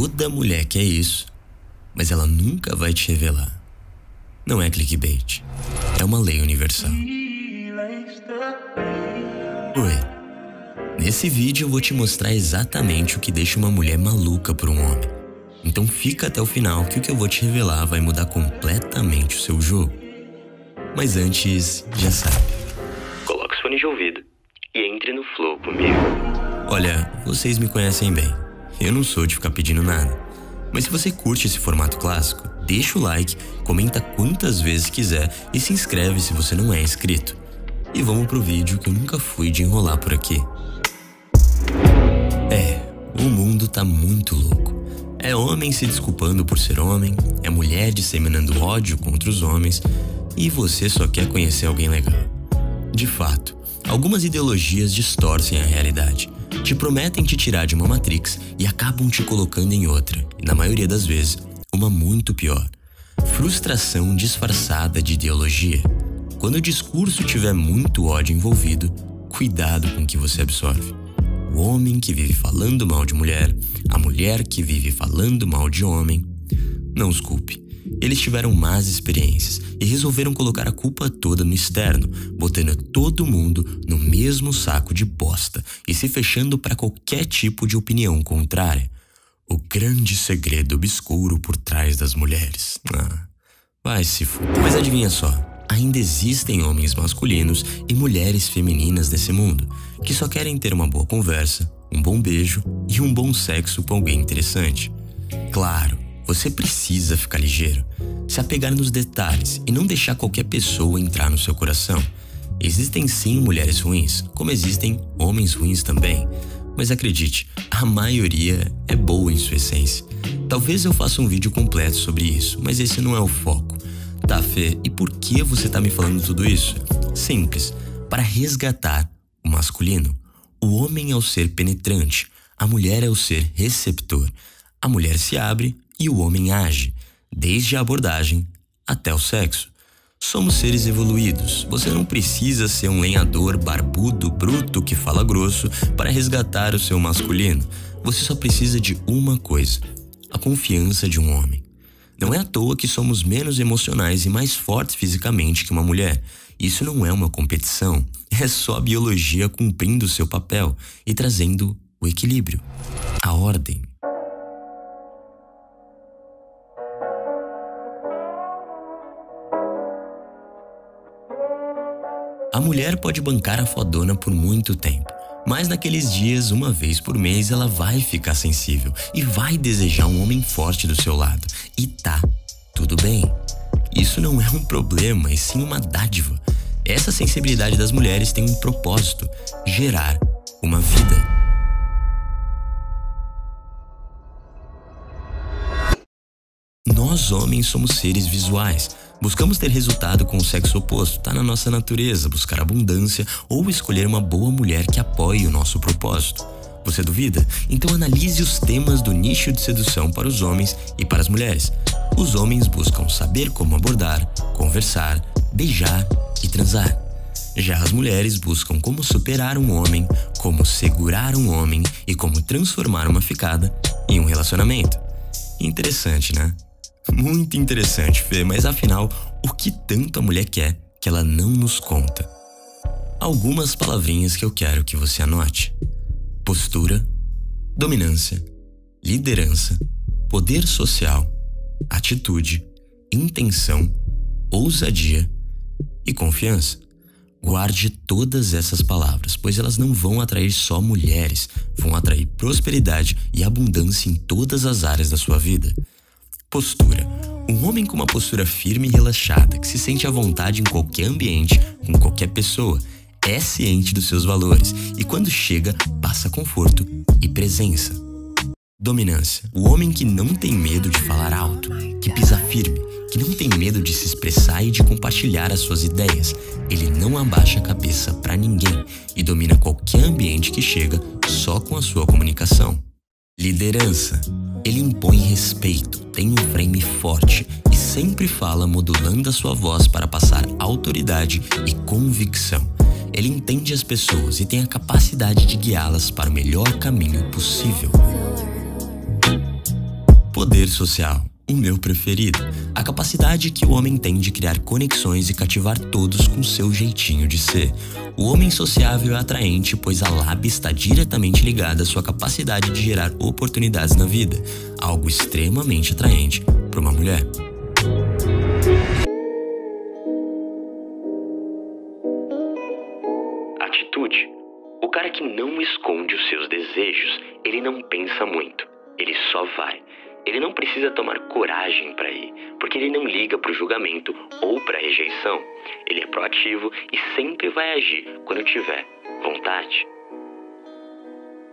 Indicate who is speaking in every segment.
Speaker 1: Toda mulher quer isso, mas ela nunca vai te revelar. Não é clickbait, é uma lei universal. Oi. Nesse vídeo eu vou te mostrar exatamente o que deixa uma mulher maluca por um homem. Então fica até o final que o que eu vou te revelar vai mudar completamente o seu jogo. Mas antes, já sabe. Coloque os fones de ouvido e entre no flow comigo. Olha, vocês me conhecem bem. Eu não sou de ficar pedindo nada. Mas se você curte esse formato clássico, deixa o like, comenta quantas vezes quiser e se inscreve se você não é inscrito. E vamos pro vídeo que eu nunca fui de enrolar por aqui. É, o mundo tá muito louco. É homem se desculpando por ser homem, é mulher disseminando ódio contra os homens, e você só quer conhecer alguém legal. De fato, algumas ideologias distorcem a realidade. Te prometem te tirar de uma matrix e acabam te colocando em outra, e na maioria das vezes, uma muito pior. Frustração disfarçada de ideologia. Quando o discurso tiver muito ódio envolvido, cuidado com o que você absorve. O homem que vive falando mal de mulher, a mulher que vive falando mal de homem. Não os culpe. Eles tiveram más experiências e resolveram colocar a culpa toda no externo, botando todo mundo no mesmo saco de bosta e se fechando para qualquer tipo de opinião contrária. O grande segredo obscuro por trás das mulheres. Ah, vai se fuder. Mas adivinha só, ainda existem homens masculinos e mulheres femininas nesse mundo que só querem ter uma boa conversa, um bom beijo e um bom sexo com alguém interessante. Claro, você precisa ficar ligeiro, se apegar nos detalhes e não deixar qualquer pessoa entrar no seu coração. Existem sim mulheres ruins, como existem homens ruins também. Mas acredite, a maioria é boa em sua essência. Talvez eu faça um vídeo completo sobre isso, mas esse não é o foco. Tá, Fê, e por que você tá me falando tudo isso? Simples, para resgatar o masculino. O homem é o ser penetrante, a mulher é o ser receptor. A mulher se abre e o homem age, desde a abordagem até o sexo. Somos seres evoluídos. Você não precisa ser um lenhador barbudo, bruto, que fala grosso para resgatar o seu masculino. Você só precisa de uma coisa: a confiança de um homem. Não é à toa que somos menos emocionais e mais fortes fisicamente que uma mulher. Isso não é uma competição, é só a biologia cumprindo seu papel e trazendo o equilíbrio, a ordem. A mulher pode bancar a fodona por muito tempo, mas naqueles dias, uma vez por mês, ela vai ficar sensível e vai desejar um homem forte do seu lado. E tá, tudo bem. Isso não é um problema, e sim uma dádiva. Essa sensibilidade das mulheres tem um propósito: gerar uma vida. Nós homens somos seres visuais. Buscamos ter resultado com o sexo oposto, tá na nossa natureza buscar abundância ou escolher uma boa mulher que apoie o nosso propósito. Você duvida? Então analise os temas do nicho de sedução para os homens e para as mulheres. Os homens buscam saber como abordar, conversar, beijar e transar. Já as mulheres buscam como superar um homem, como segurar um homem e como transformar uma ficada em um relacionamento. Interessante, né? Muito interessante, Fê, mas afinal, o que tanto a mulher quer que ela não nos conta? Algumas palavrinhas que eu quero que você anote: postura, dominância, liderança, poder social, atitude, intenção, ousadia e confiança. Guarde todas essas palavras, pois elas não vão atrair só mulheres, vão atrair prosperidade e abundância em todas as áreas da sua vida. Postura. Um homem com uma postura firme e relaxada, que se sente à vontade em qualquer ambiente, com qualquer pessoa, é ciente dos seus valores e, quando chega, passa conforto e presença. Dominância. O homem que não tem medo de falar alto, que pisa firme, que não tem medo de se expressar e de compartilhar as suas ideias. Ele não abaixa a cabeça para ninguém e domina qualquer ambiente que chega só com a sua comunicação. Liderança. Ele impõe respeito, tem um frame forte e sempre fala modulando a sua voz para passar autoridade e convicção. Ele entende as pessoas e tem a capacidade de guiá-las para o melhor caminho possível. Poder social o meu preferido. A capacidade que o homem tem de criar conexões e cativar todos com seu jeitinho de ser. O homem sociável é atraente, pois a lábia está diretamente ligada à sua capacidade de gerar oportunidades na vida, algo extremamente atraente para uma mulher.
Speaker 2: Atitude. O cara que não esconde os seus desejos, ele não pensa muito, ele só vai. Ele não precisa tomar coragem para ir, porque ele não liga para o julgamento ou para a rejeição. Ele é proativo e sempre vai agir quando tiver vontade.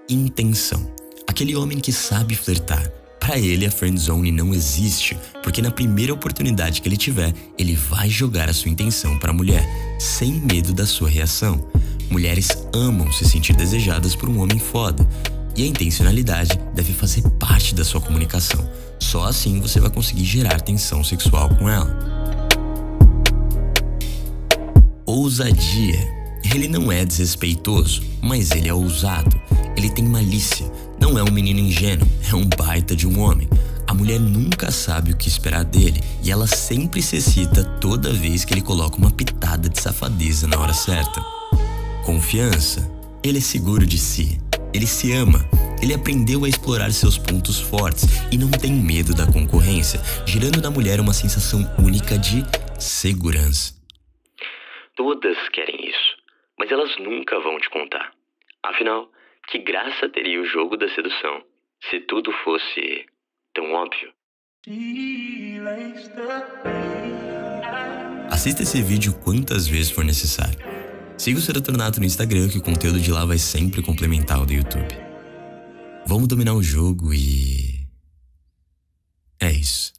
Speaker 1: Intenção. Aquele homem que sabe flertar. Para ele, a friend zone não existe, porque na primeira oportunidade que ele tiver, ele vai jogar a sua intenção para a mulher, sem medo da sua reação. Mulheres amam se sentir desejadas por um homem foda. E a intencionalidade deve fazer parte da sua comunicação. Só assim você vai conseguir gerar tensão sexual com ela. Ousadia. Ele não é desrespeitoso, mas ele é ousado. Ele tem malícia. Não é um menino ingênuo, é um baita de um homem. A mulher nunca sabe o que esperar dele e ela sempre se excita toda vez que ele coloca uma pitada de safadeza na hora certa. Confiança. Ele é seguro de si. Ele se ama. Ele aprendeu a explorar seus pontos fortes e não tem medo da concorrência, gerando na mulher uma sensação única de segurança.
Speaker 2: Todas querem isso, mas elas nunca vão te contar. Afinal, que graça teria o jogo da sedução se tudo fosse tão óbvio?
Speaker 1: Assista esse vídeo quantas vezes for necessário. Siga o Serotonato no Instagram que o conteúdo de lá vai sempre complementar o do YouTube. Vamos dominar o jogo e. É isso.